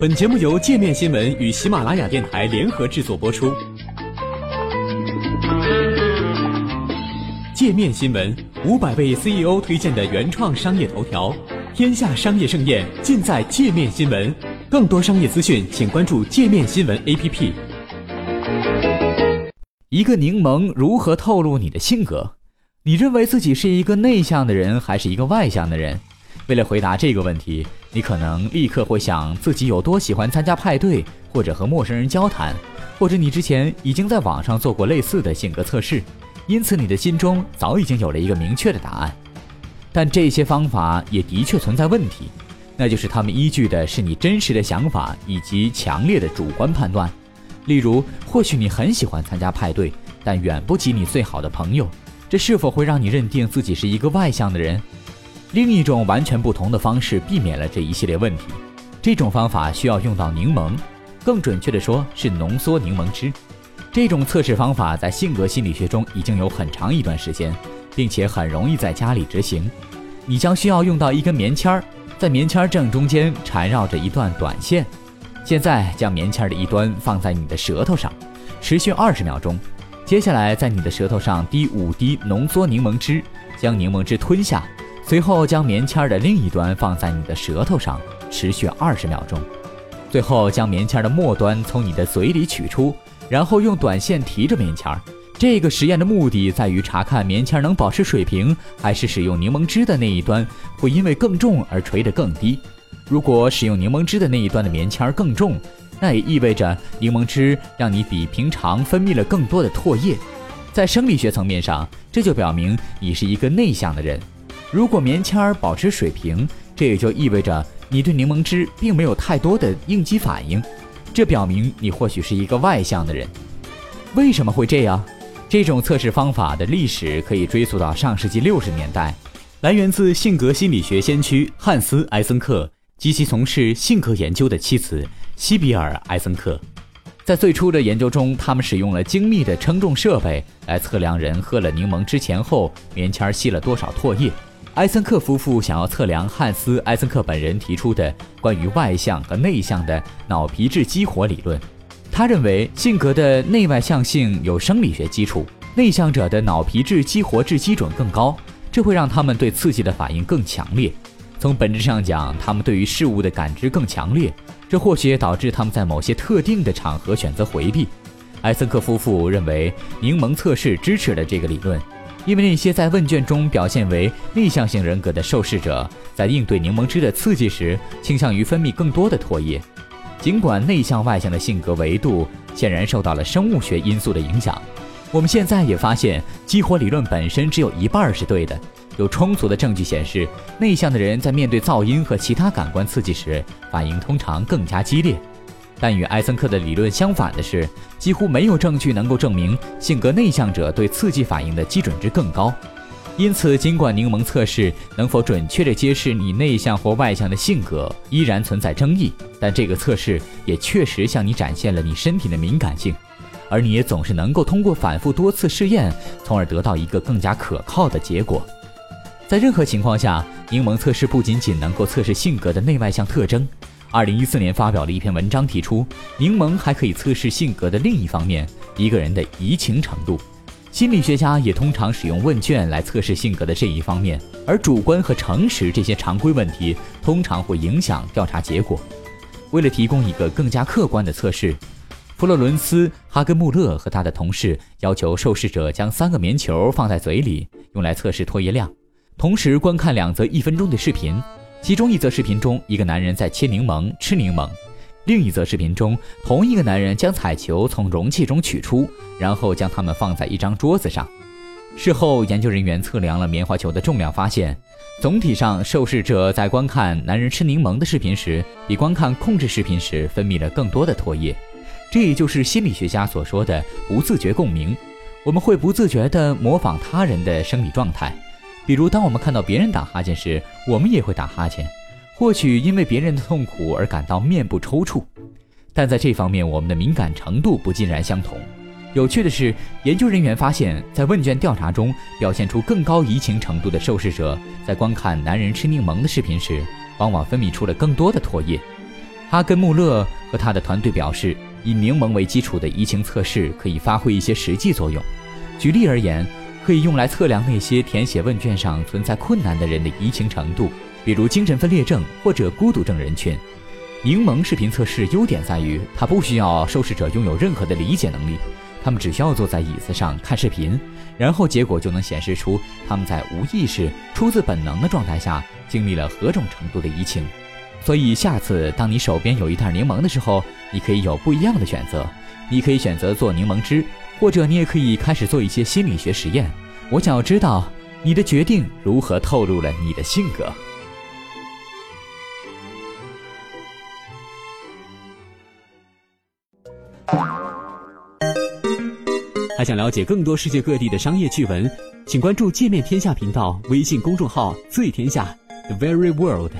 本节目由界面新闻与喜马拉雅电台联合制作播出。界面新闻五百位 CEO 推荐的原创商业头条，天下商业盛宴尽在界面新闻。更多商业资讯，请关注界面新闻 APP。一个柠檬如何透露你的性格？你认为自己是一个内向的人，还是一个外向的人？为了回答这个问题，你可能立刻会想自己有多喜欢参加派对，或者和陌生人交谈，或者你之前已经在网上做过类似的性格测试，因此你的心中早已经有了一个明确的答案。但这些方法也的确存在问题，那就是他们依据的是你真实的想法以及强烈的主观判断。例如，或许你很喜欢参加派对，但远不及你最好的朋友，这是否会让你认定自己是一个外向的人？另一种完全不同的方式避免了这一系列问题。这种方法需要用到柠檬，更准确的说是浓缩柠檬汁。这种测试方法在性格心理学中已经有很长一段时间，并且很容易在家里执行。你将需要用到一根棉签儿，在棉签正中间缠绕着一段短线。现在将棉签的一端放在你的舌头上，持续二十秒钟。接下来在你的舌头上滴五滴浓缩柠檬汁，将柠檬汁吞下。随后将棉签的另一端放在你的舌头上，持续二十秒钟。最后将棉签的末端从你的嘴里取出，然后用短线提着棉签。这个实验的目的在于查看棉签能保持水平，还是使用柠檬汁的那一端会因为更重而垂得更低。如果使用柠檬汁的那一端的棉签更重，那也意味着柠檬汁让你比平常分泌了更多的唾液。在生理学层面上，这就表明你是一个内向的人。如果棉签儿保持水平，这也就意味着你对柠檬汁并没有太多的应激反应，这表明你或许是一个外向的人。为什么会这样？这种测试方法的历史可以追溯到上世纪六十年代，来源自性格心理学先驱汉斯·埃森克及其从事性格研究的妻子西比尔·埃森克。在最初的研究中，他们使用了精密的称重设备来测量人喝了柠檬汁前后棉签吸了多少唾液。埃森克夫妇想要测量汉斯·埃森克本人提出的关于外向和内向的脑皮质激活理论。他认为性格的内外向性有生理学基础，内向者的脑皮质激活质基准更高，这会让他们对刺激的反应更强烈。从本质上讲，他们对于事物的感知更强烈，这或许也导致他们在某些特定的场合选择回避。埃森克夫妇认为柠檬测试支持了这个理论。因为那些在问卷中表现为内向型人格的受试者，在应对柠檬汁的刺激时，倾向于分泌更多的唾液。尽管内向外向的性格维度显然受到了生物学因素的影响，我们现在也发现激活理论本身只有一半是对的。有充足的证据显示，内向的人在面对噪音和其他感官刺激时，反应通常更加激烈。但与埃森克的理论相反的是，几乎没有证据能够证明性格内向者对刺激反应的基准值更高。因此，尽管柠檬测试能否准确地揭示你内向或外向的性格依然存在争议，但这个测试也确实向你展现了你身体的敏感性，而你也总是能够通过反复多次试验，从而得到一个更加可靠的结果。在任何情况下，柠檬测试不仅仅能够测试性格的内外向特征。二零一四年发表了一篇文章，提出柠檬还可以测试性格的另一方面——一个人的移情程度。心理学家也通常使用问卷来测试性格的这一方面，而主观和诚实这些常规问题通常会影响调查结果。为了提供一个更加客观的测试，弗洛伦斯·哈根穆勒和他的同事要求受试者将三个棉球放在嘴里，用来测试唾液量，同时观看两则一分钟的视频。其中一则视频中，一个男人在切柠檬、吃柠檬；另一则视频中，同一个男人将彩球从容器中取出，然后将它们放在一张桌子上。事后，研究人员测量了棉花球的重量，发现，总体上，受试者在观看男人吃柠檬的视频时，比观看控制视频时分泌了更多的唾液。这也就是心理学家所说的不自觉共鸣。我们会不自觉地模仿他人的生理状态。比如，当我们看到别人打哈欠时，我们也会打哈欠，或许因为别人的痛苦而感到面部抽搐。但在这方面，我们的敏感程度不尽然相同。有趣的是，研究人员发现，在问卷调查中表现出更高移情程度的受试者，在观看男人吃柠檬的视频时，往往分泌出了更多的唾液。哈根穆勒和他的团队表示，以柠檬为基础的移情测试可以发挥一些实际作用。举例而言，可以用来测量那些填写问卷上存在困难的人的移情程度，比如精神分裂症或者孤独症人群。柠檬视频测试优点在于，它不需要受试者拥有任何的理解能力，他们只需要坐在椅子上看视频，然后结果就能显示出他们在无意识、出自本能的状态下经历了何种程度的移情。所以，下次当你手边有一袋柠檬的时候，你可以有不一样的选择。你可以选择做柠檬汁，或者你也可以开始做一些心理学实验。我想要知道你的决定如何透露了你的性格。还想了解更多世界各地的商业趣闻，请关注“界面天下”频道微信公众号“最天下 The Very World”。